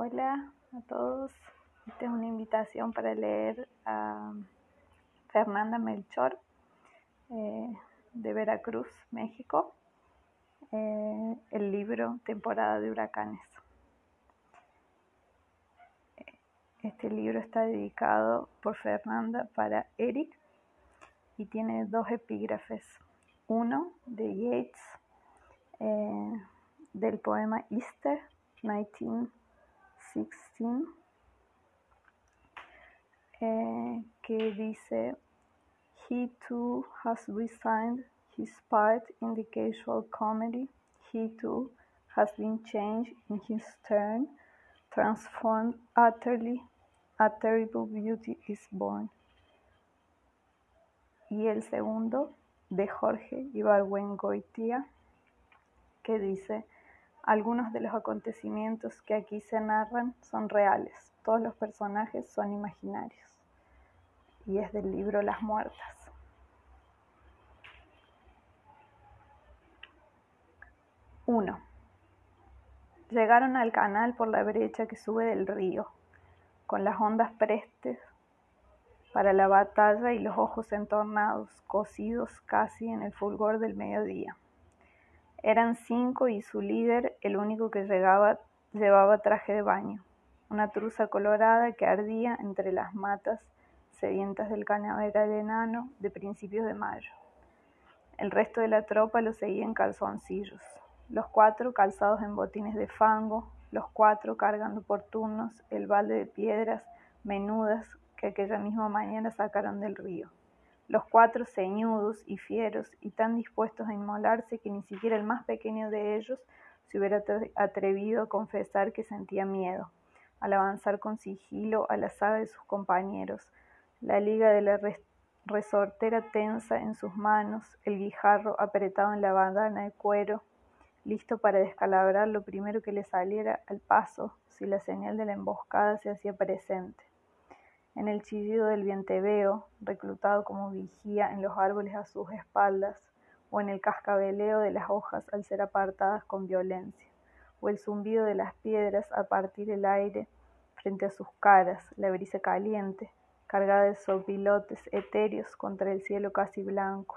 Hola a todos. Esta es una invitación para leer a Fernanda Melchor eh, de Veracruz, México, eh, el libro Temporada de Huracanes. Este libro está dedicado por Fernanda para Eric y tiene dos epígrafes. Uno de Yeats eh, del poema Easter 19 16, eh, que dice, He too has resigned his part in the casual comedy. He too has been changed in his turn, transformed utterly. A terrible beauty is born. Y el segundo, de Jorge Ibargüengoitia, que dice, algunos de los acontecimientos que aquí se narran son reales, todos los personajes son imaginarios. Y es del libro Las Muertas. Uno. Llegaron al canal por la brecha que sube del río, con las ondas prestes para la batalla y los ojos entornados, cosidos casi en el fulgor del mediodía. Eran cinco y su líder, el único que llegaba, llevaba traje de baño, una truza colorada que ardía entre las matas sedientas del cañaveral enano de principios de mayo. El resto de la tropa lo seguía en calzoncillos, los cuatro calzados en botines de fango, los cuatro cargando por turnos el balde de piedras menudas que aquella misma mañana sacaron del río los cuatro ceñudos y fieros y tan dispuestos a inmolarse que ni siquiera el más pequeño de ellos se hubiera atrevido a confesar que sentía miedo, al avanzar con sigilo a la saga de sus compañeros, la liga de la resortera tensa en sus manos, el guijarro apretado en la bandana de cuero, listo para descalabrar lo primero que le saliera al paso si la señal de la emboscada se hacía presente en el chillido del vienteveo, reclutado como vigía en los árboles a sus espaldas, o en el cascabeleo de las hojas al ser apartadas con violencia, o el zumbido de las piedras a partir el aire frente a sus caras, la brisa caliente, cargada de sopilotes etéreos contra el cielo casi blanco,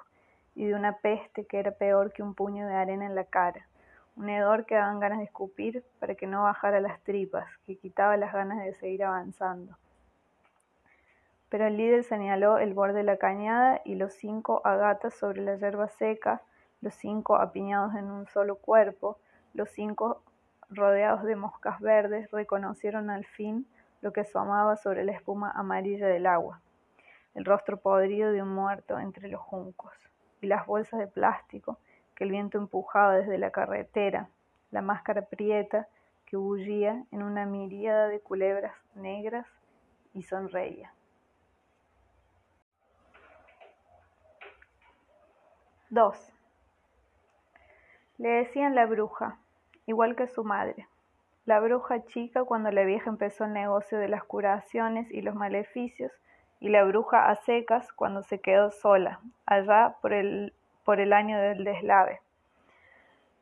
y de una peste que era peor que un puño de arena en la cara, un hedor que daban ganas de escupir para que no bajara las tripas, que quitaba las ganas de seguir avanzando pero el líder señaló el borde de la cañada y los cinco agatas sobre la hierba seca, los cinco apiñados en un solo cuerpo, los cinco rodeados de moscas verdes reconocieron al fin lo que asomaba sobre la espuma amarilla del agua, el rostro podrido de un muerto entre los juncos, y las bolsas de plástico que el viento empujaba desde la carretera, la máscara prieta que bullía en una miríada de culebras negras y sonreía. 2. Le decían la bruja, igual que su madre. La bruja chica cuando la vieja empezó el negocio de las curaciones y los maleficios, y la bruja a secas cuando se quedó sola, allá por el, por el año del deslave.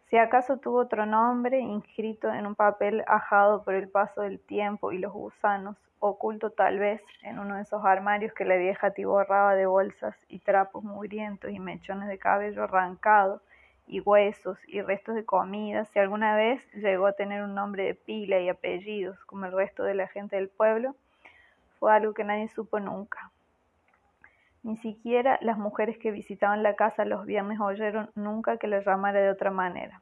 Si acaso tuvo otro nombre inscrito en un papel ajado por el paso del tiempo y los gusanos, oculto tal vez en uno de esos armarios que la vieja atiborraba de bolsas y trapos mugrientos y mechones de cabello arrancado y huesos y restos de comida, si alguna vez llegó a tener un nombre de pila y apellidos como el resto de la gente del pueblo, fue algo que nadie supo nunca. Ni siquiera las mujeres que visitaban la casa los viernes oyeron nunca que la llamara de otra manera.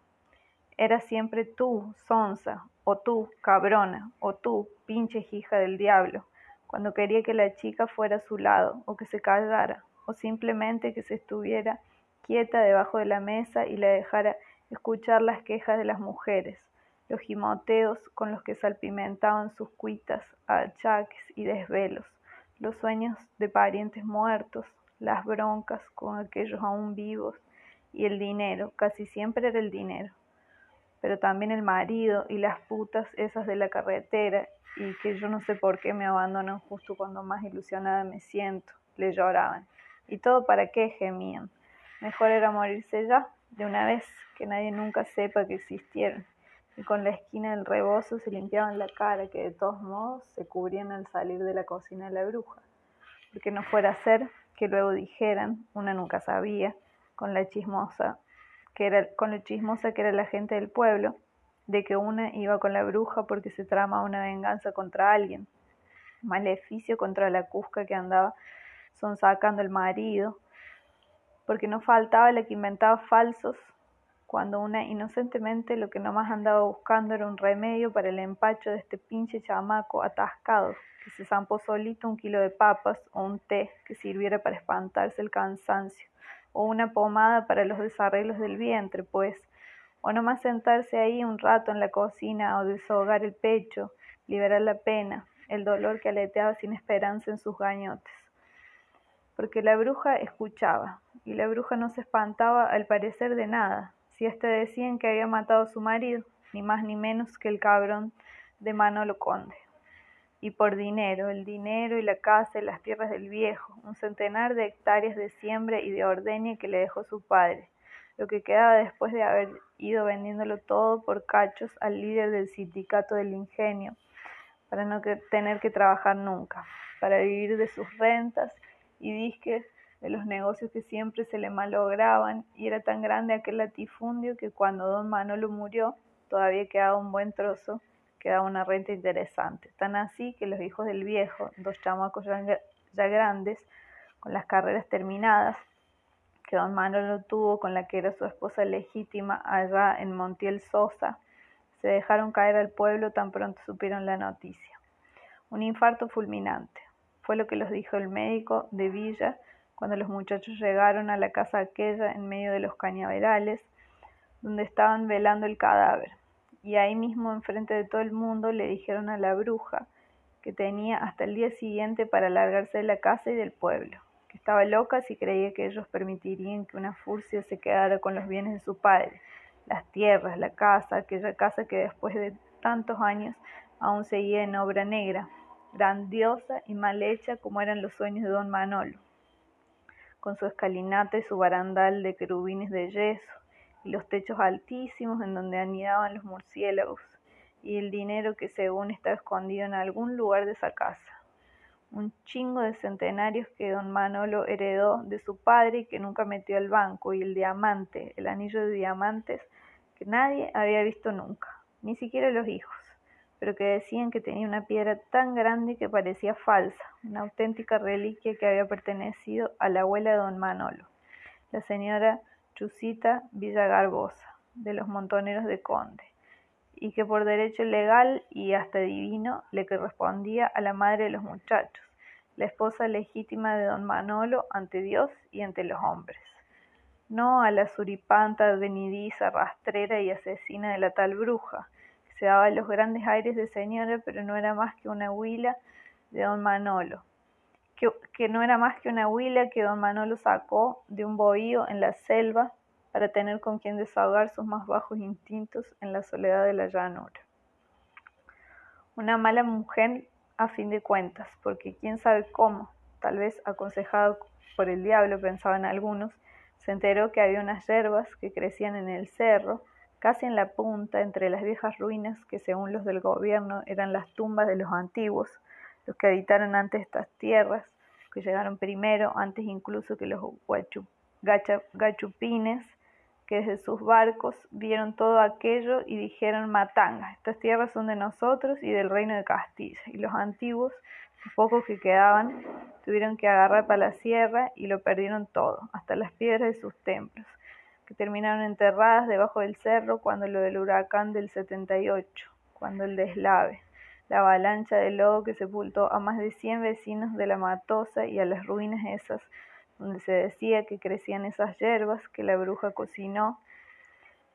Era siempre tú, sonza, o tú, cabrona, o tú, pinche hija del diablo, cuando quería que la chica fuera a su lado, o que se callara, o simplemente que se estuviera quieta debajo de la mesa y la dejara escuchar las quejas de las mujeres, los gimoteos con los que salpimentaban sus cuitas, achaques y desvelos, los sueños de parientes muertos, las broncas con aquellos aún vivos y el dinero, casi siempre era el dinero, pero también el marido y las putas esas de la carretera y que yo no sé por qué me abandonan justo cuando más ilusionada me siento, le lloraban. ¿Y todo para qué? gemían. Mejor era morirse ya, de una vez, que nadie nunca sepa que existieron. Y con la esquina del rebozo se limpiaban la cara, que de todos modos se cubrían al salir de la cocina de la bruja, porque no fuera a ser que luego dijeran, una nunca sabía, con la chismosa, que era, con lo chismosa que era la gente del pueblo, de que una iba con la bruja porque se trama una venganza contra alguien, maleficio contra la cusca que andaba sonsacando el marido, porque no faltaba la que inventaba falsos cuando una inocentemente lo que nomás andaba buscando era un remedio para el empacho de este pinche chamaco atascado, que se zampó solito un kilo de papas o un té que sirviera para espantarse el cansancio, o una pomada para los desarreglos del vientre, pues, o nomás sentarse ahí un rato en la cocina o desahogar el pecho, liberar la pena, el dolor que aleteaba sin esperanza en sus gañotes. Porque la bruja escuchaba, y la bruja no se espantaba al parecer de nada, si éste decían que había matado a su marido, ni más ni menos que el cabrón de Manolo Conde. Y por dinero, el dinero y la casa y las tierras del viejo, un centenar de hectáreas de siembra y de ordeña que le dejó su padre, lo que quedaba después de haber ido vendiéndolo todo por cachos al líder del sindicato del ingenio, para no tener que trabajar nunca, para vivir de sus rentas y disques de los negocios que siempre se le malograban, y era tan grande aquel latifundio que cuando don Manolo murió todavía quedaba un buen trozo, quedaba una renta interesante. Tan así que los hijos del viejo, dos chamacos ya, grandes, con las carreras terminadas, que don Manolo tuvo con la que era su esposa legítima allá en Montiel Sosa, se dejaron caer al pueblo tan pronto supieron la noticia. Un infarto fulminante. Fue lo que los dijo el médico de Villa cuando los muchachos llegaron a la casa aquella en medio de los cañaverales, donde estaban velando el cadáver. Y ahí mismo, enfrente de todo el mundo, le dijeron a la bruja que tenía hasta el día siguiente para largarse de la casa y del pueblo, que estaba loca si creía que ellos permitirían que una furcia se quedara con los bienes de su padre, las tierras, la casa, aquella casa que después de tantos años aún seguía en obra negra, grandiosa y mal hecha como eran los sueños de don Manolo con su escalinata y su barandal de querubines de yeso, y los techos altísimos en donde anidaban los murciélagos, y el dinero que según estaba escondido en algún lugar de esa casa. Un chingo de centenarios que don Manolo heredó de su padre y que nunca metió al banco, y el diamante, el anillo de diamantes, que nadie había visto nunca, ni siquiera los hijos pero que decían que tenía una piedra tan grande que parecía falsa, una auténtica reliquia que había pertenecido a la abuela de don Manolo, la señora Chusita Villagarbosa, de los montoneros de Conde, y que por derecho legal y hasta divino le correspondía a la madre de los muchachos, la esposa legítima de don Manolo ante Dios y ante los hombres, no a la suripanta venidiza, rastrera y asesina de la tal bruja, se daba los grandes aires de señora, pero no era más que una huila de don Manolo, que, no era más que una huila que don Manolo sacó de un bohío en la selva para tener con quien desahogar sus más bajos instintos en la soledad de la llanura. Una mala mujer a fin de cuentas, porque quién sabe cómo, tal vez aconsejado por el diablo, pensaban algunos, se enteró que había unas hierbas que crecían en el cerro, casi en la punta, entre las viejas ruinas que según los del gobierno eran las tumbas de los antiguos, los que habitaron antes estas tierras, que llegaron primero, antes incluso que los gachupines, que desde sus barcos vieron todo aquello y dijeron Matanga, estas tierras son de nosotros y del reino de Castilla, y los antiguos, los pocos que quedaban, tuvieron que agarrar para la sierra y lo perdieron todo, hasta las piedras de sus templos que terminaron enterradas debajo del cerro cuando lo del huracán del 78, cuando el deslave, la avalancha de lodo que sepultó a más de 100 vecinos de la Matosa y a las ruinas esas donde se decía que crecían esas hierbas que la bruja cocinó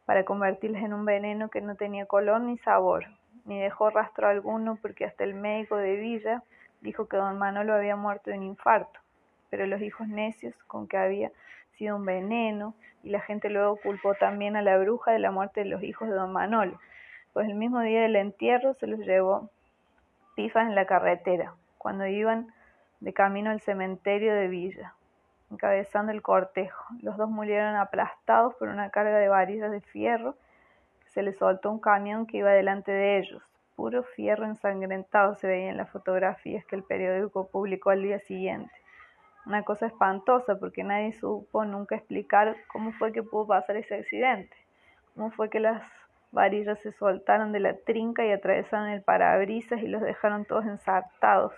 para convertirlas en un veneno que no tenía color ni sabor, ni dejó rastro alguno porque hasta el médico de Villa dijo que don Manolo había muerto de un infarto, pero los hijos necios con que había sido un veneno, y la gente luego culpó también a la bruja de la muerte de los hijos de don Manolo, pues el mismo día del entierro se los llevó pifas en la carretera, cuando iban de camino al cementerio de Villa, encabezando el cortejo. Los dos murieron aplastados por una carga de varillas de fierro se le soltó un camión que iba delante de ellos. Puro fierro ensangrentado se veía en las fotografías que el periódico publicó al día siguiente. Una cosa espantosa porque nadie supo nunca explicar cómo fue que pudo pasar ese accidente, cómo fue que las varillas se soltaron de la trinca y atravesaron el parabrisas y los dejaron todos ensartados.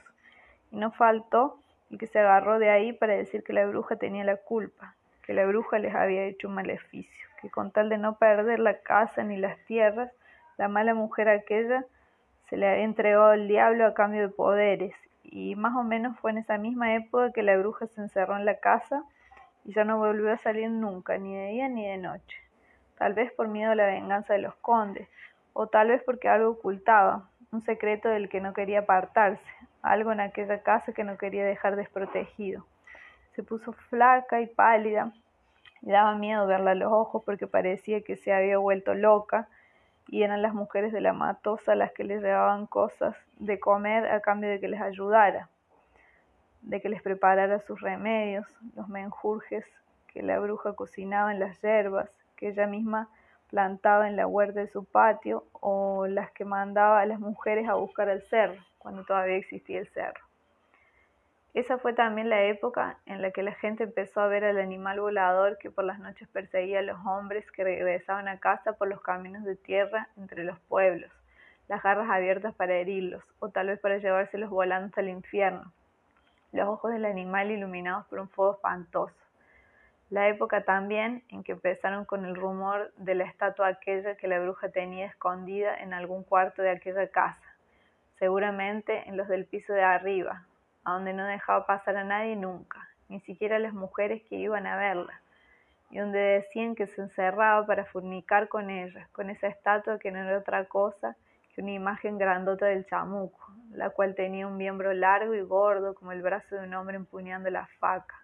Y no faltó el que se agarró de ahí para decir que la bruja tenía la culpa, que la bruja les había hecho un maleficio, que con tal de no perder la casa ni las tierras, la mala mujer aquella se le había entregado al diablo a cambio de poderes, y más o menos fue en esa misma época que la bruja se encerró en la casa y ya no volvió a salir nunca, ni de día ni de noche, tal vez por miedo a la venganza de los condes, o tal vez porque algo ocultaba, un secreto del que no quería apartarse, algo en aquella casa que no quería dejar desprotegido. Se puso flaca y pálida, y daba miedo verla a los ojos porque parecía que se había vuelto loca, y eran las mujeres de la matosa las que les llevaban cosas de comer a cambio de que les ayudara, de que les preparara sus remedios, los menjurjes que la bruja cocinaba en las hierbas, que ella misma plantaba en la huerta de su patio, o las que mandaba a las mujeres a buscar al cerro, cuando todavía existía el cerro. Esa fue también la época en la que la gente empezó a ver al animal volador que por las noches perseguía a los hombres que regresaban a casa por los caminos de tierra entre los pueblos, las garras abiertas para herirlos, o tal vez para llevárselos volando hasta el infierno, los ojos del animal iluminados por un fuego espantoso. La época también en que empezaron con el rumor de la estatua aquella que la bruja tenía escondida en algún cuarto de aquella casa, seguramente en los del piso de arriba, a donde no dejaba pasar a nadie nunca, ni siquiera a las mujeres que iban a verla, y donde decían que se encerraba para fornicar con ella, con esa estatua que no era otra cosa que una imagen grandota del chamuco, la cual tenía un miembro largo y gordo como el brazo de un hombre empuñando la faca,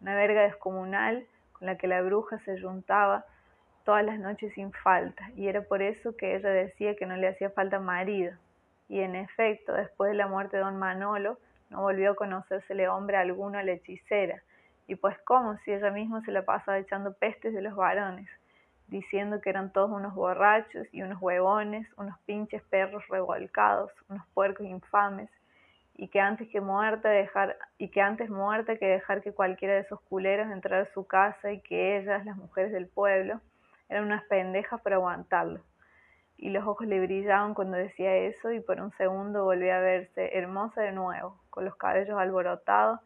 una verga descomunal con la que la bruja se juntaba todas las noches sin falta, y era por eso que ella decía que no le hacía falta marido. Y en efecto, después de la muerte de don Manolo, no volvió a conocérsele hombre alguno a la hechicera, y pues cómo si ella misma se la pasaba echando pestes de los varones, diciendo que eran todos unos borrachos y unos huevones, unos pinches perros revolcados, unos puercos infames, y que antes que muerta dejar, y que antes muerta que dejar que cualquiera de esos culeros entrara a su casa y que ellas, las mujeres del pueblo, eran unas pendejas para aguantarlo y los ojos le brillaban cuando decía eso y por un segundo volvió a verse hermosa de nuevo, con los cabellos alborotados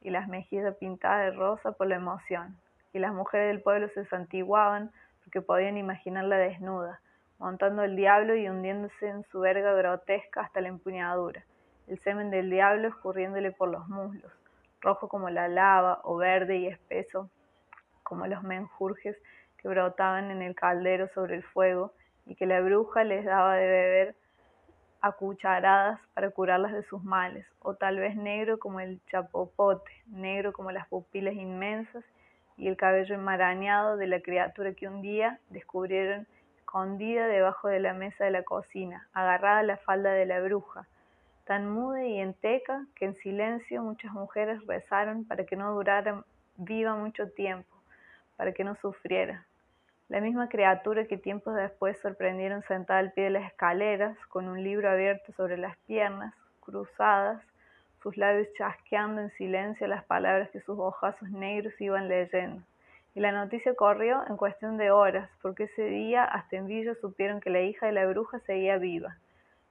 y las mejillas pintadas de rosa por la emoción. Y las mujeres del pueblo se santiguaban porque podían imaginarla desnuda, montando el diablo y hundiéndose en su verga grotesca hasta la empuñadura, el semen del diablo escurriéndole por los muslos, rojo como la lava o verde y espeso como los menjurjes que brotaban en el caldero sobre el fuego y que la bruja les daba de beber a cucharadas para curarlas de sus males, o tal vez negro como el chapopote, negro como las pupilas inmensas y el cabello enmarañado de la criatura que un día descubrieron escondida debajo de la mesa de la cocina, agarrada a la falda de la bruja, tan muda y enteca que en silencio muchas mujeres rezaron para que no durara viva mucho tiempo, para que no sufriera. La misma criatura que tiempos después sorprendieron sentada al pie de las escaleras, con un libro abierto sobre las piernas, cruzadas, sus labios chasqueando en silencio las palabras que sus ojazos negros iban leyendo. Y la noticia corrió en cuestión de horas, porque ese día hasta en Villa supieron que la hija de la bruja seguía viva.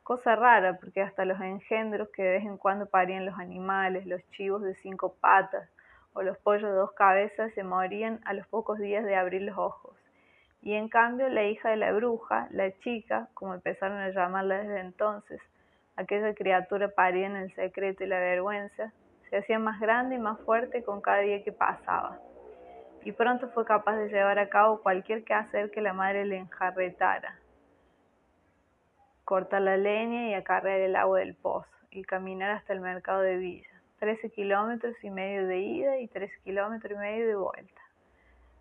Cosa rara, porque hasta los engendros que de vez en cuando parían los animales, los chivos de cinco patas o los pollos de dos cabezas, se morían a los pocos días de abrir los ojos. Y en cambio la hija de la bruja, la chica, como empezaron a llamarla desde entonces, aquella criatura parida en el secreto y la vergüenza, se hacía más grande y más fuerte con cada día que pasaba. Y pronto fue capaz de llevar a cabo cualquier quehacer que la madre le enjarretara. Cortar la leña y acarrear el agua del pozo y caminar hasta el mercado de Villa. Trece kilómetros y medio de ida y tres kilómetros y medio de vuelta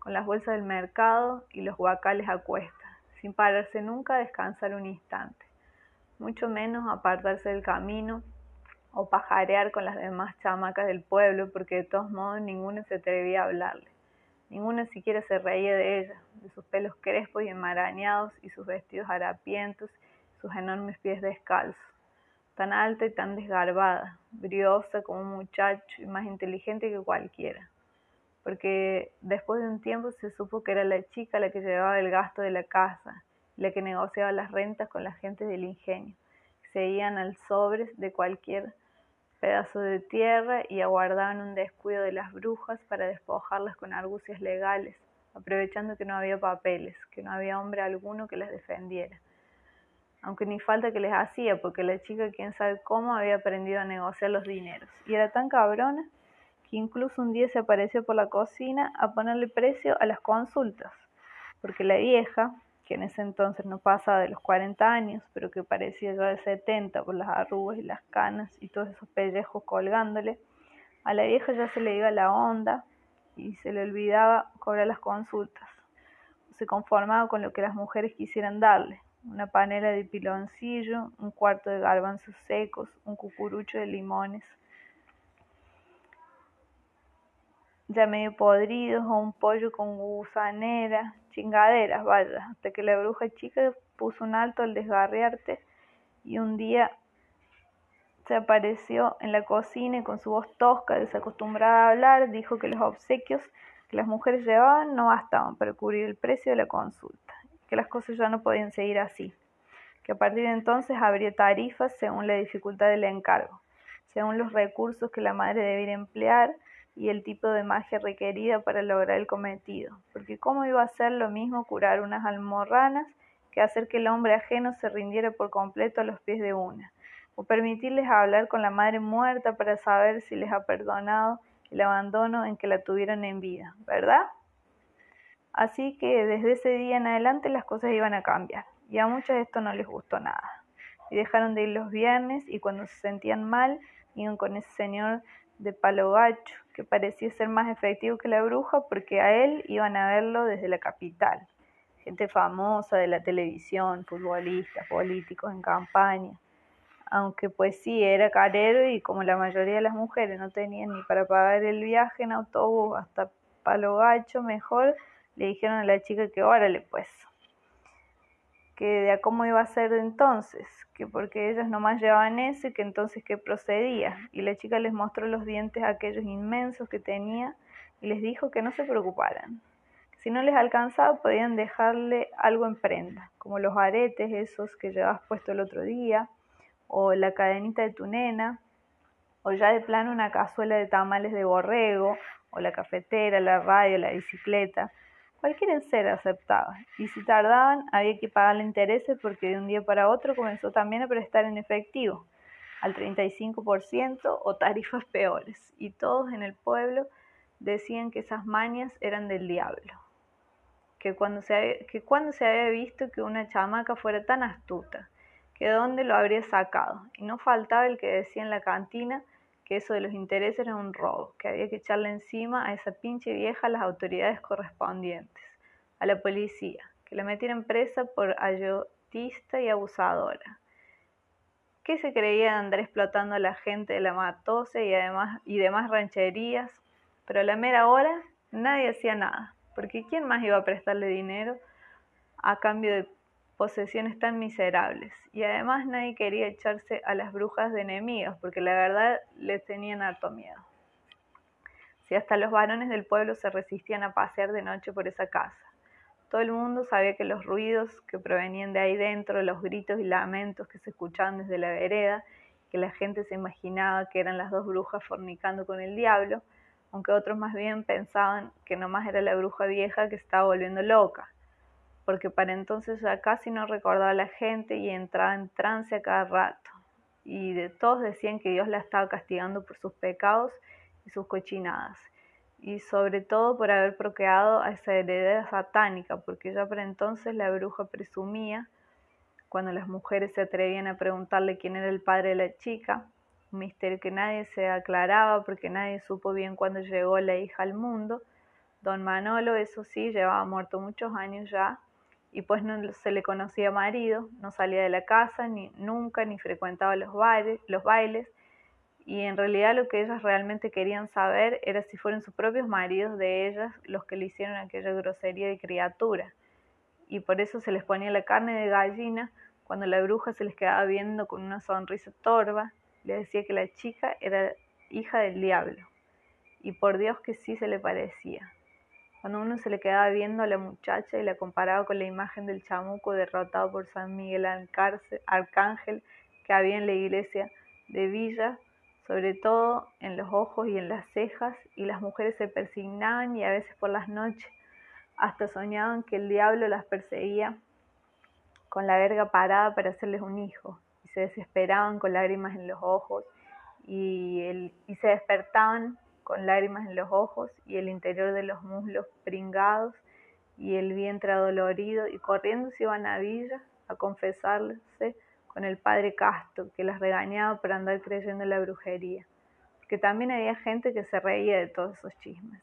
con las bolsas del mercado y los guacales a cuestas, sin pararse nunca a descansar un instante, mucho menos apartarse del camino o pajarear con las demás chamacas del pueblo, porque de todos modos ninguno se atrevía a hablarle. Ninguna siquiera se reía de ella, de sus pelos crespos y enmarañados y sus vestidos harapientos, sus enormes pies descalzos. Tan alta y tan desgarbada, briosa como un muchacho y más inteligente que cualquiera. Porque después de un tiempo se supo que era la chica la que llevaba el gasto de la casa, la que negociaba las rentas con la gente del ingenio. Seguían al sobres de cualquier pedazo de tierra y aguardaban un descuido de las brujas para despojarlas con argucias legales, aprovechando que no había papeles, que no había hombre alguno que las defendiera. Aunque ni falta que les hacía, porque la chica, quién sabe cómo, había aprendido a negociar los dineros. Y era tan cabrona que incluso un día se apareció por la cocina a ponerle precio a las consultas, porque la vieja, que en ese entonces no pasaba de los 40 años, pero que parecía ya de 70 por las arrugas y las canas y todos esos pellejos colgándole, a la vieja ya se le iba la onda y se le olvidaba cobrar las consultas. Se conformaba con lo que las mujeres quisieran darle, una panela de piloncillo, un cuarto de garbanzos secos, un cucurucho de limones, ya medio podridos o un pollo con gusanera, chingaderas, vaya, hasta que la bruja chica puso un alto al desgarriarte y un día se apareció en la cocina y con su voz tosca, desacostumbrada a hablar, dijo que los obsequios que las mujeres llevaban no bastaban para cubrir el precio de la consulta, que las cosas ya no podían seguir así, que a partir de entonces habría tarifas según la dificultad del encargo, según los recursos que la madre debiera emplear, y el tipo de magia requerida para lograr el cometido, porque cómo iba a ser lo mismo curar unas almorranas que hacer que el hombre ajeno se rindiera por completo a los pies de una, o permitirles hablar con la madre muerta para saber si les ha perdonado el abandono en que la tuvieron en vida, ¿verdad? Así que desde ese día en adelante las cosas iban a cambiar, y a muchos esto no les gustó nada. Y dejaron de ir los viernes y cuando se sentían mal, iban con ese señor de palo gacho, que parecía ser más efectivo que la bruja porque a él iban a verlo desde la capital. Gente famosa de la televisión, futbolistas, políticos en campaña. Aunque pues sí, era carero y como la mayoría de las mujeres no tenían ni para pagar el viaje en autobús hasta Palo Gacho, mejor le dijeron a la chica que órale pues, que de a cómo iba a ser entonces, que porque ellos nomás llevaban eso y que entonces qué procedía. Y la chica les mostró los dientes aquellos inmensos que tenía y les dijo que no se preocuparan. si no les alcanzaba podían dejarle algo en prenda, como los aretes esos que llevabas puesto el otro día, o la cadenita de tu nena, o ya de plano una cazuela de tamales de borrego, o la cafetera, la radio, la bicicleta, Cualquier ser aceptaba, y si tardaban había que pagarle intereses porque de un día para otro comenzó también a prestar en efectivo, al 35% o tarifas peores, y todos en el pueblo decían que esas mañas eran del diablo, que cuando se había, que cuando se había visto que una chamaca fuera tan astuta, que dónde lo habría sacado, y no faltaba el que decía en la cantina que eso de los intereses era un robo, que había que echarle encima a esa pinche vieja a las autoridades correspondientes, a la policía, que la metieran presa por ayotista y abusadora. ¿Qué se creía de andar explotando a la gente de la Matose y, además, y demás rancherías? Pero a la mera hora nadie hacía nada, porque ¿quién más iba a prestarle dinero a cambio de posesiones tan miserables. Y además nadie quería echarse a las brujas de enemigos, porque la verdad les tenían harto miedo. Si hasta los varones del pueblo se resistían a pasear de noche por esa casa. Todo el mundo sabía que los ruidos que provenían de ahí dentro, los gritos y lamentos que se escuchaban desde la vereda, que la gente se imaginaba que eran las dos brujas fornicando con el diablo, aunque otros más bien pensaban que nomás era la bruja vieja que estaba volviendo loca porque para entonces ya casi no recordaba la gente y entraba en trance a cada rato. Y de todos decían que Dios la estaba castigando por sus pecados y sus cochinadas. Y sobre todo por haber procreado a esa heredera satánica, porque ya para entonces la bruja presumía, cuando las mujeres se atrevían a preguntarle quién era el padre de la chica, un misterio que nadie se aclaraba porque nadie supo bien cuándo llegó la hija al mundo. Don Manolo, eso sí, llevaba muerto muchos años ya, y pues no se le conocía marido, no salía de la casa ni nunca ni frecuentaba los bailes, los bailes y en realidad lo que ellas realmente querían saber era si fueron sus propios maridos de ellas los que le hicieron aquella grosería de criatura. Y por eso se les ponía la carne de gallina cuando la bruja se les quedaba viendo con una sonrisa torva, le decía que la chica era hija del diablo. Y por Dios que sí se le parecía. Cuando uno se le quedaba viendo a la muchacha y la comparaba con la imagen del chamuco derrotado por San Miguel Arcángel que había en la iglesia de Villa, sobre todo en los ojos y en las cejas, y las mujeres se persignaban y a veces por las noches hasta soñaban que el diablo las perseguía con la verga parada para hacerles un hijo, y se desesperaban con lágrimas en los ojos, y, el, y se despertaban con lágrimas en los ojos y el interior de los muslos pringados y el vientre adolorido, y corriendo se iban a Villa a confesarse con el padre Castro, que las regañaba por andar creyendo en la brujería. Porque también había gente que se reía de todos esos chismes.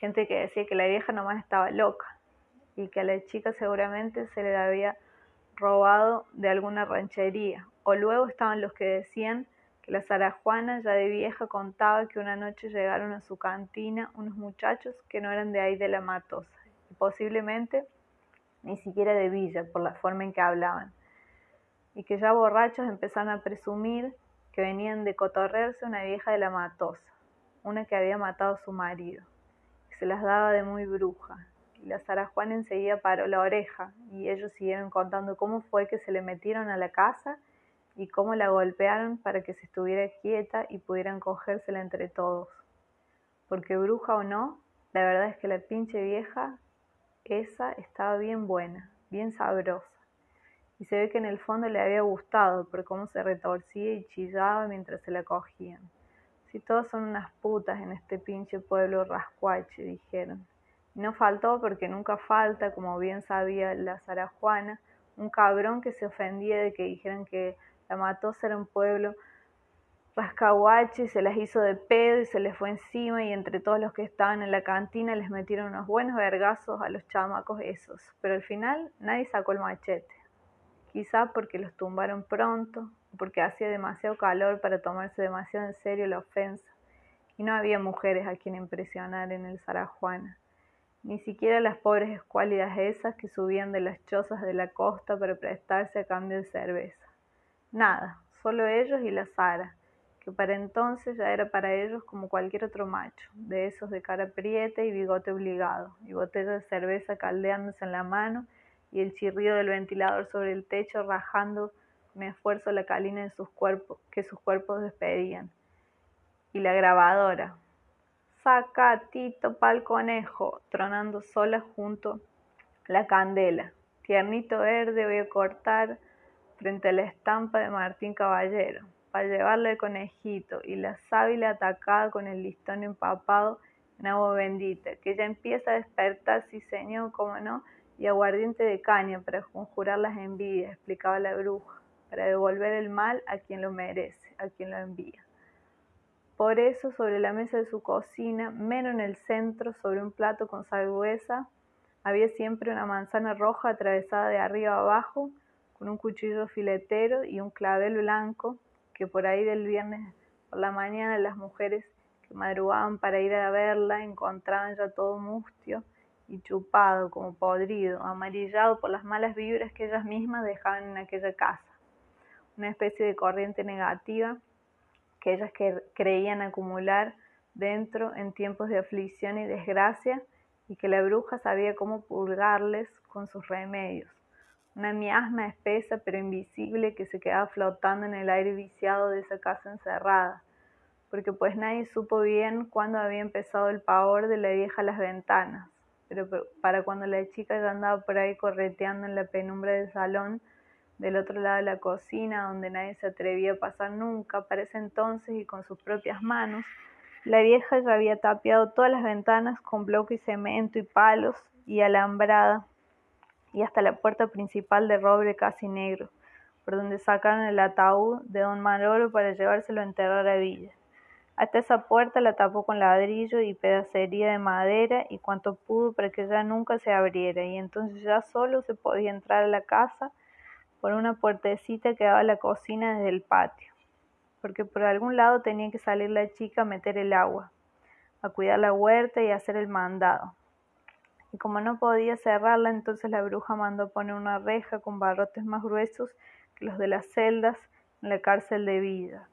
Gente que decía que la vieja nomás estaba loca y que a la chica seguramente se le había robado de alguna ranchería. O luego estaban los que decían que la Juana ya de vieja contaba que una noche llegaron a su cantina unos muchachos que no eran de ahí de la Matosa, y posiblemente ni siquiera de Villa, por la forma en que hablaban y que ya borrachos empezaron a presumir que venían de cotorrearse una vieja de la matosa, una que había matado a su marido, que se las daba de muy bruja. La Sara Juan enseguida paró la oreja y ellos siguieron contando cómo fue que se le metieron a la casa y cómo la golpearon para que se estuviera quieta y pudieran cogérsela entre todos. Porque bruja o no, la verdad es que la pinche vieja, esa estaba bien buena, bien sabrosa y se ve que en el fondo le había gustado por cómo se retorcía y chillaba mientras se la cogían. Si todos son unas putas en este pinche pueblo rascuache, dijeron. No faltó porque nunca falta, como bien sabía la Juana, un cabrón que se ofendía de que dijeran que la Matosa era un pueblo rascahuache y se las hizo de pedo y se les fue encima y entre todos los que estaban en la cantina les metieron unos buenos vergazos a los chamacos esos. Pero al final nadie sacó el machete quizá porque los tumbaron pronto, porque hacía demasiado calor para tomarse demasiado en serio la ofensa, y no había mujeres a quien impresionar en el Zarajuana, ni siquiera las pobres escuálidas esas que subían de las chozas de la costa para prestarse a cambio de cerveza. Nada, solo ellos y la Sara, que para entonces ya era para ellos como cualquier otro macho, de esos de cara prieta y bigote obligado, y botella de cerveza caldeándose en la mano y el chirrido del ventilador sobre el techo rajando con esfuerzo la calina en sus cuerpos, que sus cuerpos despedían. Y la grabadora. Saca Tito pa'l conejo, tronando sola junto la candela. Tiernito verde voy a cortar frente a la estampa de Martín Caballero, para llevarle el conejito y la sábila atacada con el listón empapado en agua bendita, que ya empieza a despertar, sí señor, como no, y aguardiente de caña para conjurar las envidias, explicaba la bruja, para devolver el mal a quien lo merece, a quien lo envía. Por eso, sobre la mesa de su cocina, menos en el centro, sobre un plato con salguesa, había siempre una manzana roja atravesada de arriba a abajo, con un cuchillo filetero y un clavel blanco, que por ahí del viernes por la mañana las mujeres que madrugaban para ir a verla encontraban ya todo mustio y chupado, como podrido, amarillado por las malas vibras que ellas mismas dejaban en aquella casa. Una especie de corriente negativa que ellas creían acumular dentro en tiempos de aflicción y desgracia y que la bruja sabía cómo purgarles con sus remedios. Una miasma espesa pero invisible que se quedaba flotando en el aire viciado de esa casa encerrada, porque pues nadie supo bien cuándo había empezado el pavor de la vieja a las ventanas. Pero para cuando la chica ya andaba por ahí correteando en la penumbra del salón, del otro lado de la cocina, donde nadie se atrevía a pasar nunca, para ese entonces y con sus propias manos, la vieja ya había tapiado todas las ventanas con bloque y cemento y palos y alambrada, y hasta la puerta principal de roble casi negro, por donde sacaron el ataúd de don Manolo para llevárselo a enterrar a Villa. Hasta esa puerta la tapó con ladrillo y pedacería de madera y cuanto pudo para que ya nunca se abriera, y entonces ya solo se podía entrar a la casa por una puertecita que daba a la cocina desde el patio. porque por algún lado tenía que salir la chica a meter el agua, a cuidar la huerta y a hacer el mandado. Y como no podía cerrarla, entonces la bruja mandó poner una reja con barrotes más gruesos que los de las celdas en la cárcel de vida.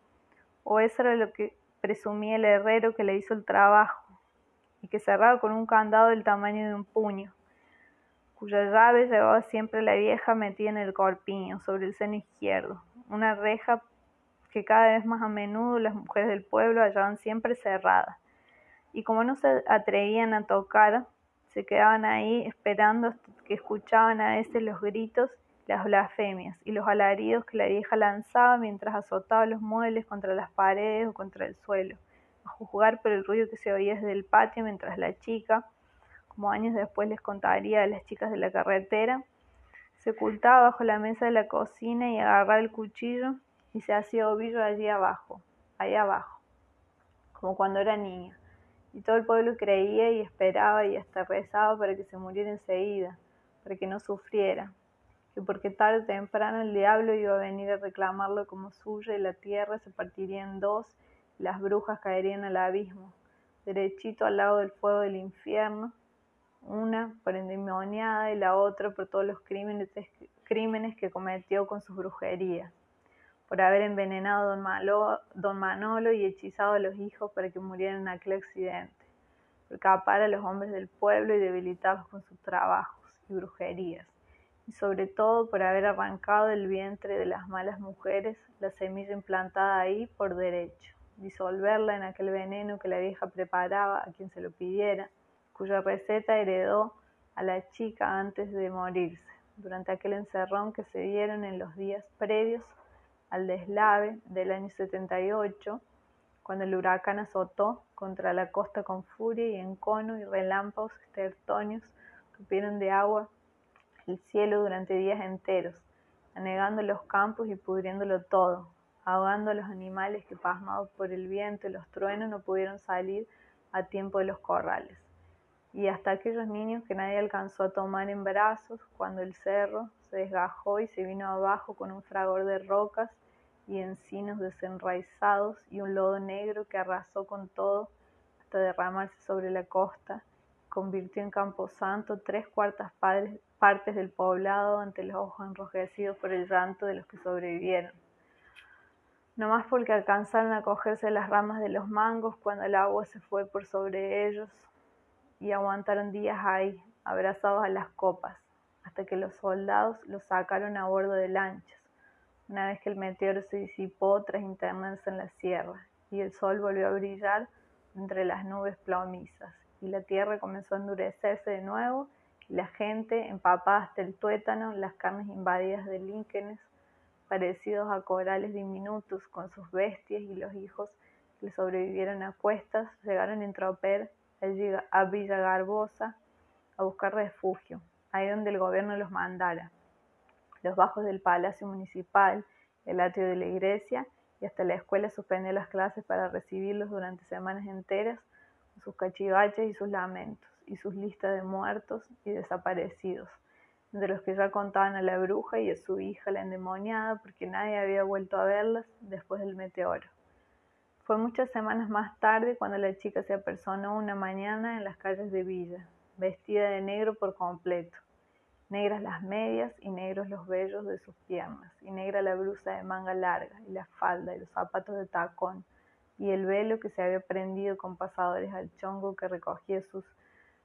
O eso era lo que presumía el herrero que le hizo el trabajo, y que cerraba con un candado del tamaño de un puño, cuya llave llevaba siempre la vieja metida en el corpiño, sobre el seno izquierdo, una reja que cada vez más a menudo las mujeres del pueblo hallaban siempre cerrada. Y como no se atrevían a tocar, se quedaban ahí esperando que escuchaban a veces los gritos, las blasfemias y los alaridos que la vieja lanzaba mientras azotaba los muebles contra las paredes o contra el suelo, a juzgar por el ruido que se oía desde el patio mientras la chica, como años después les contaría a las chicas de la carretera, se ocultaba bajo la mesa de la cocina y agarraba el cuchillo y se hacía ovillo allí abajo, ahí abajo, como cuando era niña. Y todo el pueblo creía y esperaba y hasta rezaba para que se muriera enseguida, para que no sufriera, que porque tarde o temprano el diablo iba a venir a reclamarlo como suyo y la tierra se partiría en dos y las brujas caerían al abismo, derechito al lado del fuego del infierno, una por endemoniada y la otra por todos los crímenes, crímenes que cometió con sus brujerías por haber envenenado a don, don Manolo y hechizado a los hijos para que murieran en aquel accidente, por capar a los hombres del pueblo y debilitarlos con sus trabajos y brujerías, y sobre todo por haber arrancado del vientre de las malas mujeres la semilla implantada ahí por derecho, disolverla en aquel veneno que la vieja preparaba a quien se lo pidiera, cuya receta heredó a la chica antes de morirse, durante aquel encerrón que se dieron en los días previos al deslave del año 78, cuando el huracán azotó contra la costa con furia y encono y relámpagos estertonios tupieron de agua el cielo durante días enteros, anegando los campos y pudriéndolo todo, ahogando a los animales que pasmados por el viento y los truenos no pudieron salir a tiempo de los corrales, y hasta aquellos niños que nadie alcanzó a tomar en brazos cuando el cerro se desgajó y se vino abajo con un fragor de rocas y encinos desenraizados y un lodo negro que arrasó con todo hasta derramarse sobre la costa, convirtió en camposanto tres cuartas partes del poblado ante los ojos enrojecidos por el llanto de los que sobrevivieron. No más porque alcanzaron a cogerse las ramas de los mangos cuando el agua se fue por sobre ellos y aguantaron días ahí, abrazados a las copas, hasta que los soldados los sacaron a bordo de lanchas una vez que el meteoro se disipó tras internarse en la sierra y el sol volvió a brillar entre las nubes plomizas y la tierra comenzó a endurecerse de nuevo y la gente empapada hasta el tuétano, las carnes invadidas de líquenes parecidos a corales diminutos con sus bestias y los hijos que sobrevivieron a cuestas llegaron en tropel a Villa Garbosa a buscar refugio, ahí donde el gobierno los mandara los bajos del Palacio Municipal, el atrio de la iglesia y hasta la escuela suspendió las clases para recibirlos durante semanas enteras sus cachivaches y sus lamentos y sus listas de muertos y desaparecidos, de los que ya contaban a la bruja y a su hija la endemoniada porque nadie había vuelto a verlas después del meteoro. Fue muchas semanas más tarde cuando la chica se apersonó una mañana en las calles de Villa, vestida de negro por completo, negras las medias y negros los vellos de sus piernas, y negra la blusa de manga larga, y la falda y los zapatos de tacón, y el velo que se había prendido con pasadores al chongo que recogía sus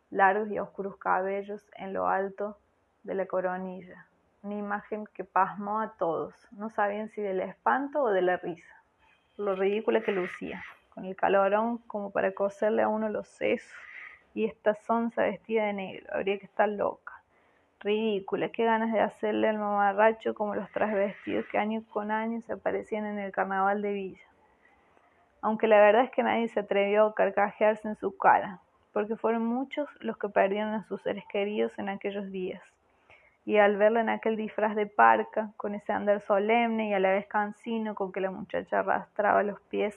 largos y oscuros cabellos en lo alto de la coronilla. Una imagen que pasmó a todos, no sabían si del espanto o de la risa, lo ridícula que lucía, con el calorón como para coserle a uno los sesos, y esta sonza vestida de negro, habría que estar loca ridícula, qué ganas de hacerle al mamarracho como los vestidos que año con año se aparecían en el carnaval de Villa. Aunque la verdad es que nadie se atrevió a carcajearse en su cara, porque fueron muchos los que perdieron a sus seres queridos en aquellos días. Y al verla en aquel disfraz de parca, con ese andar solemne y a la vez cansino con que la muchacha arrastraba los pies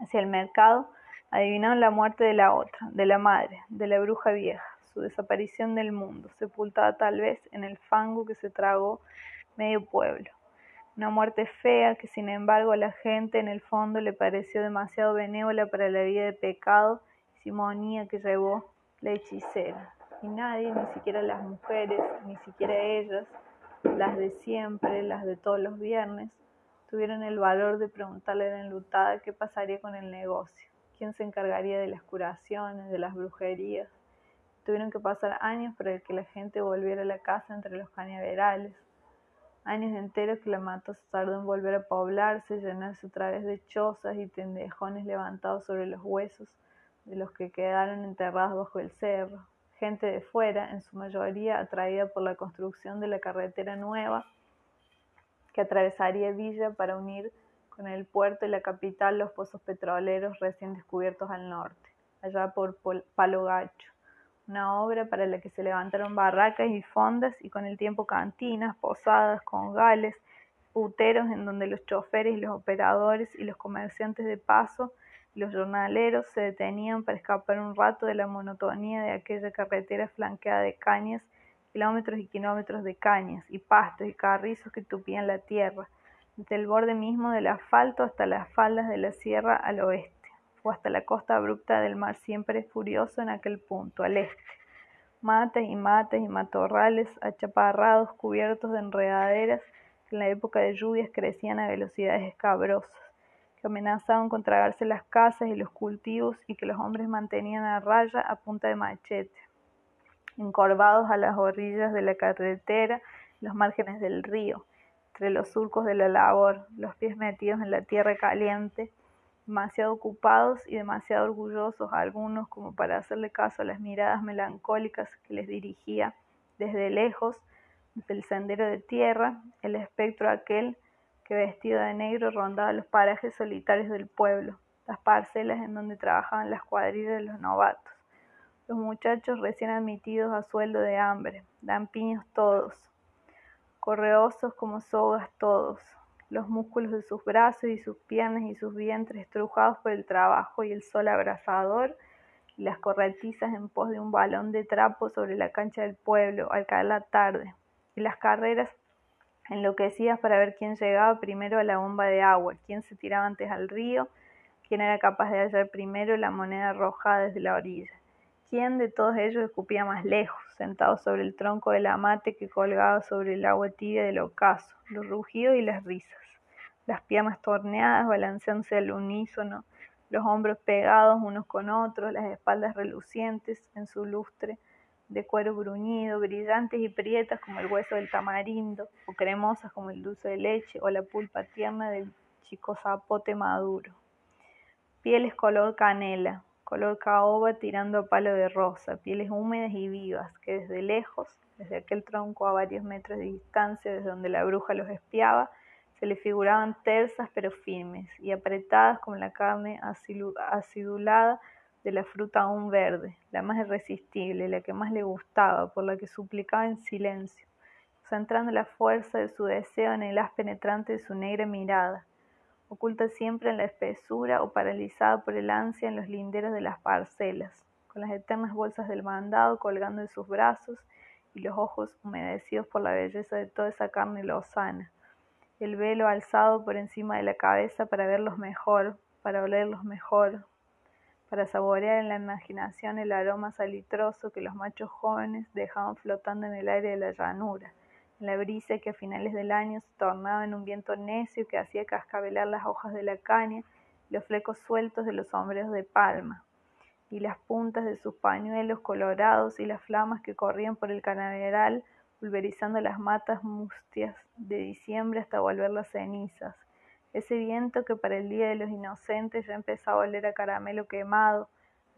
hacia el mercado, adivinaron la muerte de la otra, de la madre, de la bruja vieja su desaparición del mundo, sepultada tal vez en el fango que se tragó medio pueblo. Una muerte fea que sin embargo a la gente en el fondo le pareció demasiado benévola para la vida de pecado y simonía que llevó la hechicera. Y nadie, ni siquiera las mujeres, ni siquiera ellas, las de siempre, las de todos los viernes, tuvieron el valor de preguntarle a la enlutada qué pasaría con el negocio, quién se encargaría de las curaciones, de las brujerías. Tuvieron que pasar años para que la gente volviera a la casa entre los cañaverales, años enteros que la matos tardó en volver a poblarse, llenarse otra vez de chozas y tendejones levantados sobre los huesos de los que quedaron enterrados bajo el cerro. Gente de fuera, en su mayoría atraída por la construcción de la carretera nueva que atravesaría Villa para unir con el puerto y la capital los pozos petroleros recién descubiertos al norte, allá por Palo Gacho, una obra para la que se levantaron barracas y fondas y con el tiempo cantinas, posadas, congales, puteros en donde los choferes los operadores y los comerciantes de paso los jornaleros se detenían para escapar un rato de la monotonía de aquella carretera flanqueada de cañas, kilómetros y kilómetros de cañas, y pastos y carrizos que tupían la tierra, desde el borde mismo del asfalto hasta las faldas de la sierra al oeste, o hasta la costa abrupta del mar siempre furioso en aquel punto, al este. Mates y mates y matorrales achaparrados cubiertos de enredaderas que en la época de lluvias crecían a velocidades escabrosas que amenazaban con tragarse las casas y los cultivos y que los hombres mantenían a raya a punta de machete, encorvados a las orillas de la carretera, los márgenes del río, entre los surcos de la labor, los pies metidos en la tierra caliente, demasiado ocupados y demasiado orgullosos algunos como para hacerle caso a las miradas melancólicas que les dirigía desde lejos, desde el sendero de tierra, el espectro aquel que vestido de negro rondaba los parajes solitarios del pueblo, las parcelas en donde trabajaban las cuadrillas de los novatos. Los muchachos recién admitidos a sueldo de hambre, lampiños todos, correosos como sogas todos, los músculos de sus brazos y sus piernas y sus vientres estrujados por el trabajo y el sol abrasador, y las corretizas en pos de un balón de trapo sobre la cancha del pueblo al caer la tarde, y las carreras enloquecidas para ver quién llegaba primero a la bomba de agua, quién se tiraba antes al río, quién era capaz de hallar primero la moneda arrojada desde la orilla, quién de todos ellos escupía más lejos, sentado sobre el tronco del amate que colgaba sobre el agua tibia del ocaso, los rugidos y las risas, las piernas torneadas balanceándose al unísono, los hombros pegados unos con otros, las espaldas relucientes en su lustre, de cuero bruñido, brillantes y prietas como el hueso del tamarindo, o cremosas como el dulce de leche o la pulpa tierna del chico zapote maduro. Pieles color canela, color caoba tirando a palo de rosa, pieles húmedas y vivas que desde lejos, desde aquel tronco a varios metros de distancia desde donde la bruja los espiaba, se le figuraban tersas pero firmes y apretadas como la carne acidulada de la fruta aún verde, la más irresistible, la que más le gustaba, por la que suplicaba en silencio, centrando la fuerza de su deseo en el haz penetrante de su negra mirada, oculta siempre en la espesura o paralizada por el ansia en los linderos de las parcelas, con las eternas bolsas del mandado colgando de sus brazos y los ojos humedecidos por la belleza de toda esa carne lozana, el velo alzado por encima de la cabeza para verlos mejor, para olerlos mejor, para saborear en la imaginación el aroma salitroso que los machos jóvenes dejaban flotando en el aire de la llanura, en la brisa que a finales del año se tornaba en un viento necio que hacía cascabelar las hojas de la caña, los flecos sueltos de los sombreros de palma, y las puntas de sus pañuelos colorados y las flamas que corrían por el canaveral, pulverizando las matas mustias de diciembre hasta volverlas cenizas, ese viento que para el Día de los Inocentes ya empezaba a oler a caramelo quemado,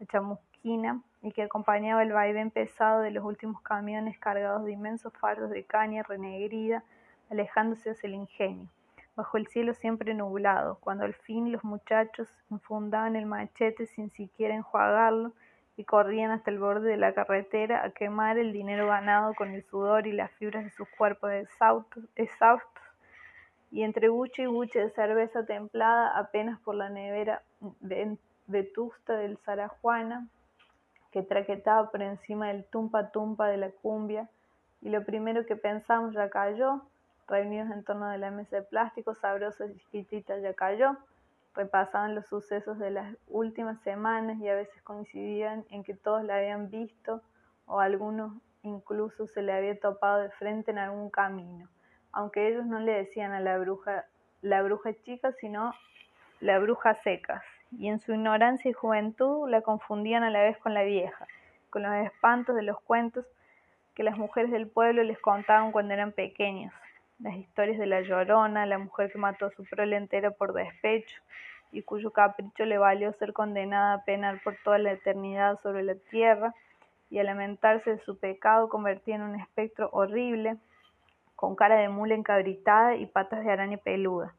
a chamusquina, y que acompañaba el vaivén pesado de los últimos camiones cargados de inmensos fardos de caña renegrida, alejándose hacia el ingenio, bajo el cielo siempre nublado, cuando al fin los muchachos enfundaban el machete sin siquiera enjuagarlo y corrían hasta el borde de la carretera a quemar el dinero ganado con el sudor y las fibras de sus cuerpos exhaustos, y entre buche y buche de cerveza templada apenas por la nevera vetusta del Zarajuana, que traquetaba por encima del tumpa tumpa de la cumbia, y lo primero que pensamos ya cayó, reunidos en torno de la mesa de plástico, sabrosos y chiquitita ya cayó, repasaban los sucesos de las últimas semanas y a veces coincidían en que todos la habían visto o algunos incluso se le había topado de frente en algún camino, aunque ellos no le decían a la bruja la bruja chica, sino la bruja secas, y en su ignorancia y juventud la confundían a la vez con la vieja, con los espantos de los cuentos que las mujeres del pueblo les contaban cuando eran pequeños, las historias de la llorona, la mujer que mató a su prole entera por despecho y cuyo capricho le valió ser condenada a penar por toda la eternidad sobre la tierra y a lamentarse de su pecado convertida en un espectro horrible, con cara de mula encabritada y patas de araña peluda.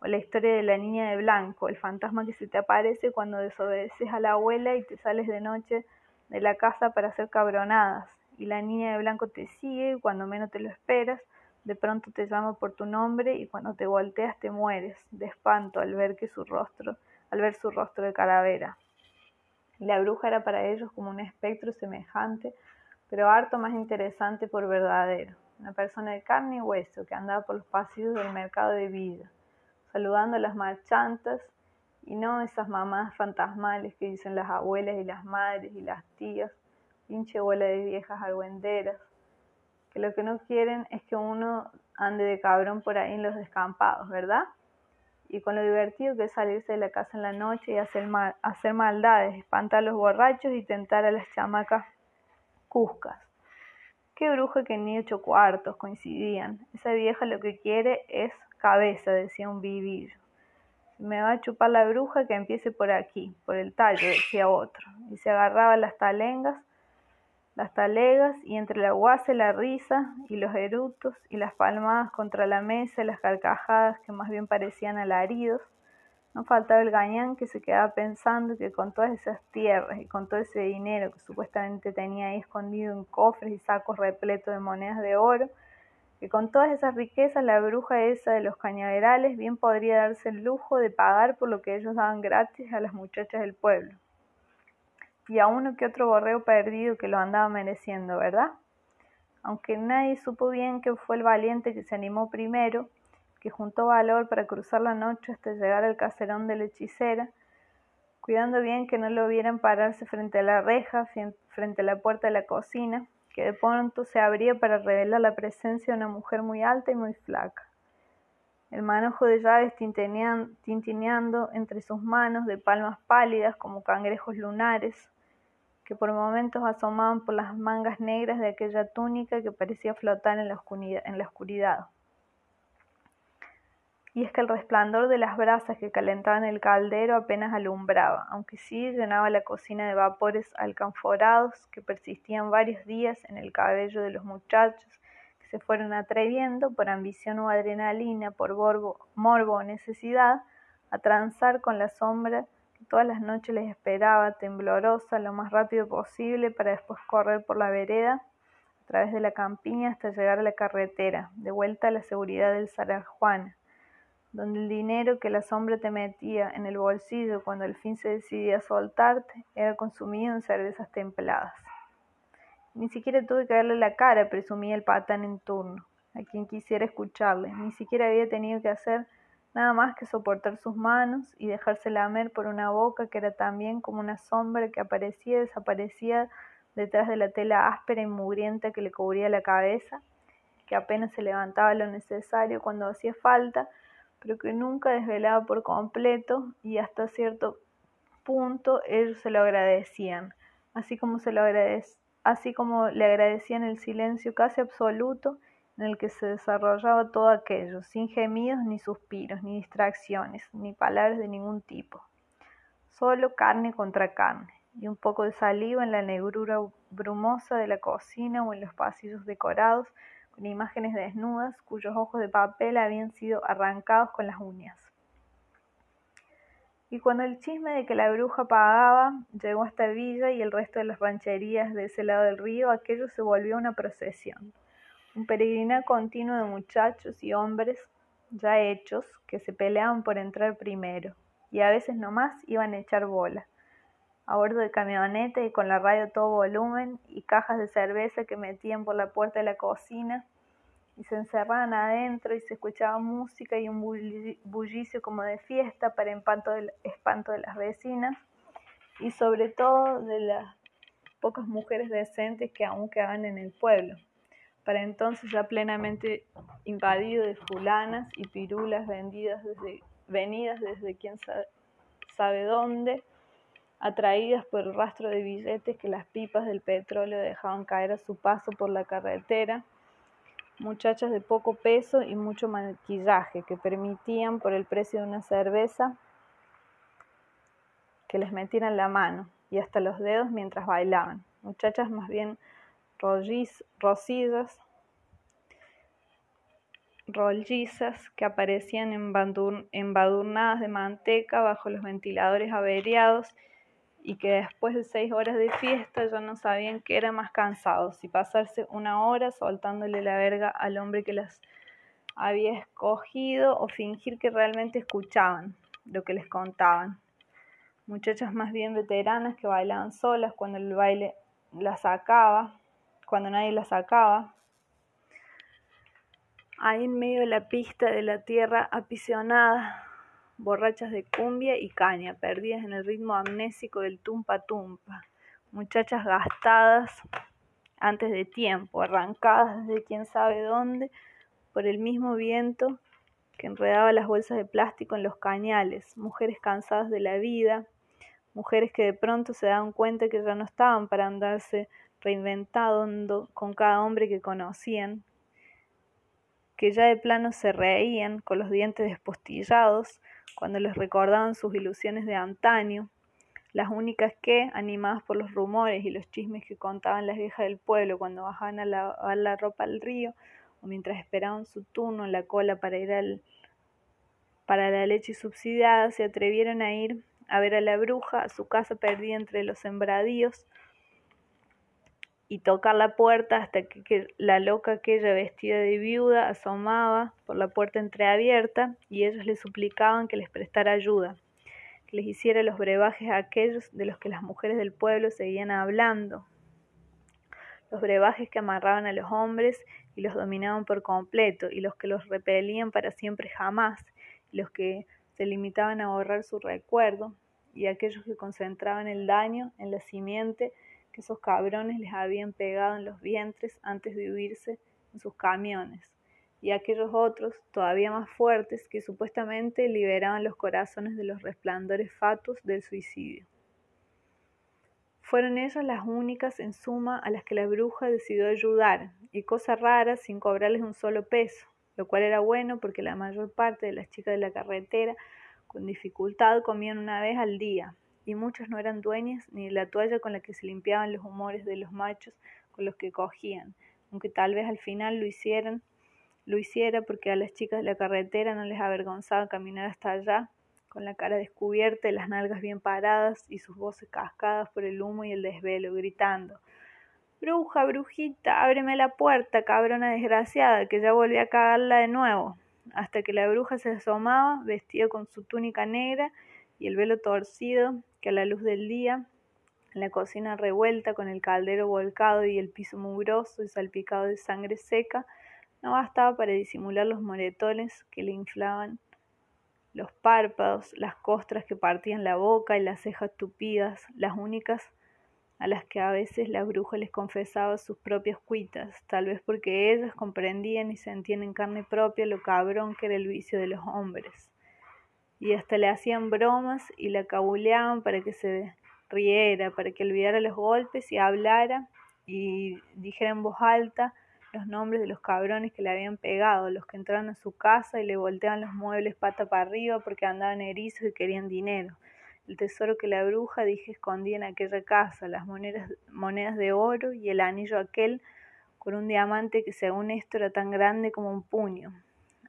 O la historia de la niña de blanco, el fantasma que se te aparece cuando desobedeces a la abuela y te sales de noche de la casa para hacer cabronadas. Y la niña de blanco te sigue cuando menos te lo esperas, de pronto te llama por tu nombre y cuando te volteas te mueres de espanto al ver que su rostro, al ver su rostro de calavera. La bruja era para ellos como un espectro semejante, pero harto más interesante por verdadero, una persona de carne y hueso que andaba por los pasillos del mercado de vida, saludando a las marchantas y no esas mamás fantasmales que dicen las abuelas y las madres y las tías, pinche bola de viejas argüenderas, que lo que no quieren es que uno ande de cabrón por ahí en los descampados, ¿verdad? Y con lo divertido que es salirse de la casa en la noche y hacer, mal, hacer maldades, espantar a los borrachos y tentar a las chamacas cuscas. Qué bruja que ni ocho cuartos coincidían. Esa vieja lo que quiere es cabeza, decía un vivillo. Me va a chupar la bruja que empiece por aquí, por el tallo, decía otro. Y se agarraba las talengas las talegas y entre la guasa la risa y los erutos y las palmadas contra la mesa y las carcajadas que más bien parecían alaridos, no faltaba el gañán que se quedaba pensando que con todas esas tierras y con todo ese dinero que supuestamente tenía ahí escondido en cofres y sacos repletos de monedas de oro, que con todas esas riquezas la bruja esa de los cañaverales bien podría darse el lujo de pagar por lo que ellos daban gratis a las muchachas del pueblo y a uno que otro borreo perdido que lo andaba mereciendo, ¿verdad? Aunque nadie supo bien que fue el valiente que se animó primero, que juntó valor para cruzar la noche hasta llegar al caserón de la hechicera, cuidando bien que no lo vieran pararse frente a la reja, frente a la puerta de la cocina, que de pronto se abría para revelar la presencia de una mujer muy alta y muy flaca. El manojo de llaves tintineando entre sus manos de palmas pálidas como cangrejos lunares, que por momentos asomaban por las mangas negras de aquella túnica que parecía flotar en la oscuridad. Y es que el resplandor de las brasas que calentaban el caldero apenas alumbraba, aunque sí llenaba la cocina de vapores alcanforados que persistían varios días en el cabello de los muchachos que se fueron atreviendo, por ambición o adrenalina, por morbo o necesidad, a transar con la sombra Todas las noches les esperaba, temblorosa, lo más rápido posible para después correr por la vereda a través de la campiña hasta llegar a la carretera, de vuelta a la seguridad del Sarajuana, donde el dinero que la sombra te metía en el bolsillo cuando al fin se decidía soltarte era consumido en cervezas templadas. Ni siquiera tuve que darle la cara, presumía el patán en turno, a quien quisiera escucharle, ni siquiera había tenido que hacer nada más que soportar sus manos y dejarse lamer por una boca que era también como una sombra que aparecía y desaparecía detrás de la tela áspera y mugrienta que le cubría la cabeza, que apenas se levantaba lo necesario cuando hacía falta, pero que nunca desvelaba por completo y hasta cierto punto ellos se lo agradecían, así como se lo así como le agradecían el silencio casi absoluto en el que se desarrollaba todo aquello, sin gemidos ni suspiros, ni distracciones, ni palabras de ningún tipo. Solo carne contra carne, y un poco de saliva en la negrura brumosa de la cocina o en los pasillos decorados con imágenes desnudas cuyos ojos de papel habían sido arrancados con las uñas. Y cuando el chisme de que la bruja pagaba llegó hasta Villa y el resto de las rancherías de ese lado del río, aquello se volvió una procesión un peregrinar continuo de muchachos y hombres ya hechos que se peleaban por entrar primero y a veces nomás iban a echar bola a bordo de camioneta y con la radio todo volumen y cajas de cerveza que metían por la puerta de la cocina y se encerraban adentro y se escuchaba música y un bullicio como de fiesta para espanto de, espanto de las vecinas y sobre todo de las pocas mujeres decentes que aún quedaban en el pueblo. Para entonces ya plenamente invadido de fulanas y pirulas vendidas desde, venidas desde quién sabe, dónde, atraídas por el rastro de billetes que las pipas del petróleo dejaban caer a su paso por la carretera, muchachas de poco peso y mucho maquillaje que permitían por el precio de una cerveza que les metieran la mano y hasta los dedos mientras bailaban. Muchachas más bien rosillas, rollizas que aparecían embadurnadas de manteca bajo los ventiladores averiados y que después de seis horas de fiesta ya no sabían qué era más cansado, si pasarse una hora soltándole la verga al hombre que las había escogido o fingir que realmente escuchaban lo que les contaban. Muchachas más bien veteranas que bailaban solas cuando el baile las sacaba, cuando nadie las sacaba. Ahí en medio de la pista de la tierra apisionada, borrachas de cumbia y caña, perdidas en el ritmo amnésico del tumpa tumpa, muchachas gastadas antes de tiempo, arrancadas desde quién sabe dónde por el mismo viento que enredaba las bolsas de plástico en los cañales, mujeres cansadas de la vida, mujeres que de pronto se daban cuenta que ya no estaban para andarse reinventando con cada hombre que conocían, que ya de plano se reían con los dientes despostillados, cuando les recordaban sus ilusiones de antaño, las únicas que, animadas por los rumores y los chismes que contaban las viejas del pueblo cuando bajaban a lavar la ropa al río o mientras esperaban su turno en la cola para ir al, para la leche subsidiada, se atrevieron a ir a ver a la bruja a su casa perdida entre los sembradíos y tocar la puerta hasta que, la loca aquella vestida de viuda asomaba por la puerta entreabierta y ellos le suplicaban que les prestara ayuda, que les hiciera los brebajes a aquellos de los que las mujeres del pueblo seguían hablando, los brebajes que amarraban a los hombres y los dominaban por completo, y los que los repelían para siempre jamás, y los que se limitaban a borrar su recuerdo, y aquellos que concentraban el daño en la simiente que esos cabrones les habían pegado en los vientres antes de huirse en sus camiones, y aquellos otros, todavía más fuertes, que supuestamente liberaban los corazones de los resplandores fatus del suicidio. Fueron ellas las únicas, en suma, a las que la bruja decidió ayudar, y cosa rara, sin cobrarles un solo peso, lo cual era bueno porque la mayor parte de las chicas de la carretera con dificultad comían una vez al día, y muchas no eran dueñas ni de la toalla con la que se limpiaban los humores de los machos con los que cogían, aunque tal vez al final lo hicieran, lo hiciera porque a las chicas de la carretera no les avergonzaba caminar hasta allá, con la cara descubierta y las nalgas bien paradas y sus voces cascadas por el humo y el desvelo, gritando Bruja, brujita, ábreme la puerta, cabrona desgraciada, que ya volví a cagarla de nuevo, hasta que la bruja se asomaba, vestida con su túnica negra y el velo torcido, que a la luz del día, en la cocina revuelta con el caldero volcado y el piso mugroso y salpicado de sangre seca, no bastaba para disimular los moretones que le inflaban los párpados, las costras que partían la boca y las cejas tupidas, las únicas a las que a veces la bruja les confesaba sus propias cuitas, tal vez porque ellas comprendían y sentían en carne propia lo cabrón que era el vicio de los hombres y hasta le hacían bromas y la cabuleaban para que se riera, para que olvidara los golpes y hablara y dijera en voz alta los nombres de los cabrones que le habían pegado, los que entraron a su casa y le volteaban los muebles pata para arriba porque andaban erizos y querían dinero. El tesoro que la bruja dije escondía en aquella casa, las monedas, monedas de oro y el anillo aquel con un diamante que según esto era tan grande como un puño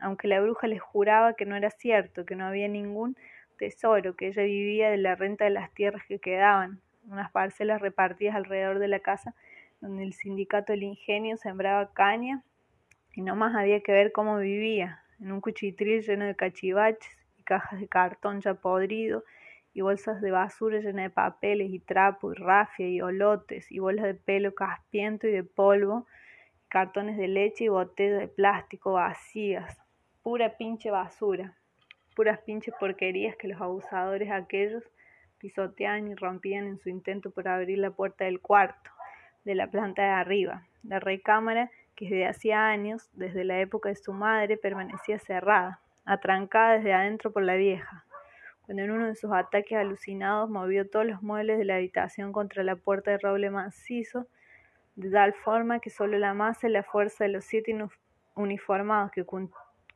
aunque la bruja les juraba que no era cierto, que no había ningún tesoro, que ella vivía de la renta de las tierras que quedaban, unas parcelas repartidas alrededor de la casa donde el sindicato del ingenio sembraba caña y no más había que ver cómo vivía, en un cuchitril lleno de cachivaches y cajas de cartón ya podrido y bolsas de basura llenas de papeles y trapo y rafia y olotes y bolas de pelo caspiento y de polvo cartones de leche y botellas de plástico vacías, pura pinche basura, puras pinches porquerías que los abusadores aquellos pisoteaban y rompían en su intento por abrir la puerta del cuarto, de la planta de arriba, la recámara que desde hacía años, desde la época de su madre, permanecía cerrada, atrancada desde adentro por la vieja, cuando en uno de sus ataques alucinados movió todos los muebles de la habitación contra la puerta de roble macizo, de tal forma que solo la masa y la fuerza de los siete uniformados que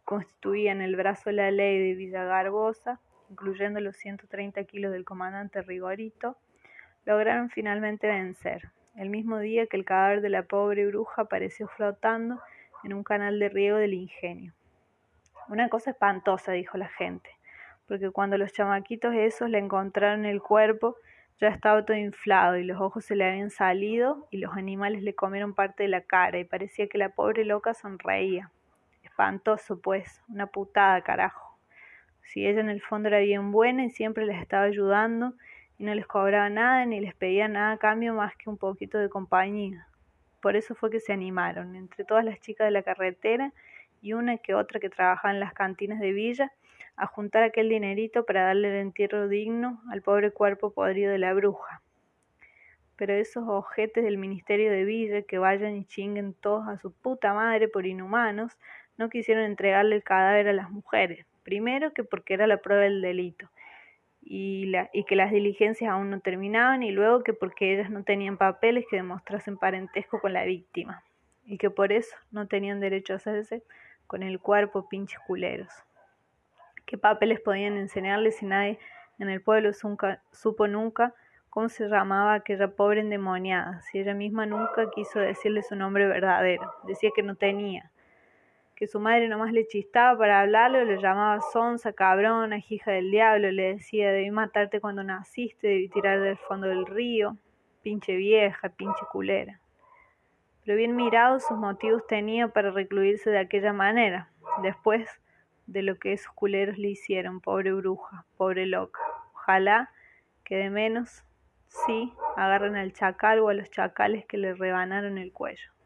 constituían el brazo de la ley de Villagarbosa, incluyendo los 130 kilos del comandante Rigorito, lograron finalmente vencer, el mismo día que el cadáver de la pobre bruja apareció flotando en un canal de riego del ingenio. Una cosa espantosa, dijo la gente, porque cuando los chamaquitos esos le encontraron el cuerpo, ya estaba todo inflado y los ojos se le habían salido y los animales le comieron parte de la cara y parecía que la pobre loca sonreía. Espantoso, pues, una putada, carajo. Si ella en el fondo era bien buena y siempre les estaba ayudando y no les cobraba nada ni les pedía nada a cambio más que un poquito de compañía. Por eso fue que se animaron, entre todas las chicas de la carretera y una que otra que trabajaba en las cantinas de Villa, a juntar aquel dinerito para darle el entierro digno al pobre cuerpo podrido de la bruja. Pero esos ojetes del Ministerio de Villa que vayan y chinguen todos a su puta madre por inhumanos, no quisieron entregarle el cadáver a las mujeres, primero que porque era la prueba del delito, y, la, y que las diligencias aún no terminaban, y luego que porque ellas no tenían papeles que demostrasen parentesco con la víctima, y que por eso no tenían derecho a hacerse con el cuerpo pinches culeros. Qué papeles podían enseñarles si nadie en el pueblo supo nunca cómo se llamaba aquella pobre endemoniada, si ella misma nunca quiso decirle su nombre verdadero, decía que no tenía, que su madre nomás le chistaba para hablarle o le llamaba sonza, cabrona, hija del diablo, le decía debí matarte cuando naciste, debí tirar del fondo del río, pinche vieja, pinche culera. Pero bien mirado sus motivos tenía para recluirse de aquella manera. Después, de lo que esos culeros le hicieron, pobre bruja, pobre loca. Ojalá que de menos, sí, agarren al chacal o a los chacales que le rebanaron el cuello.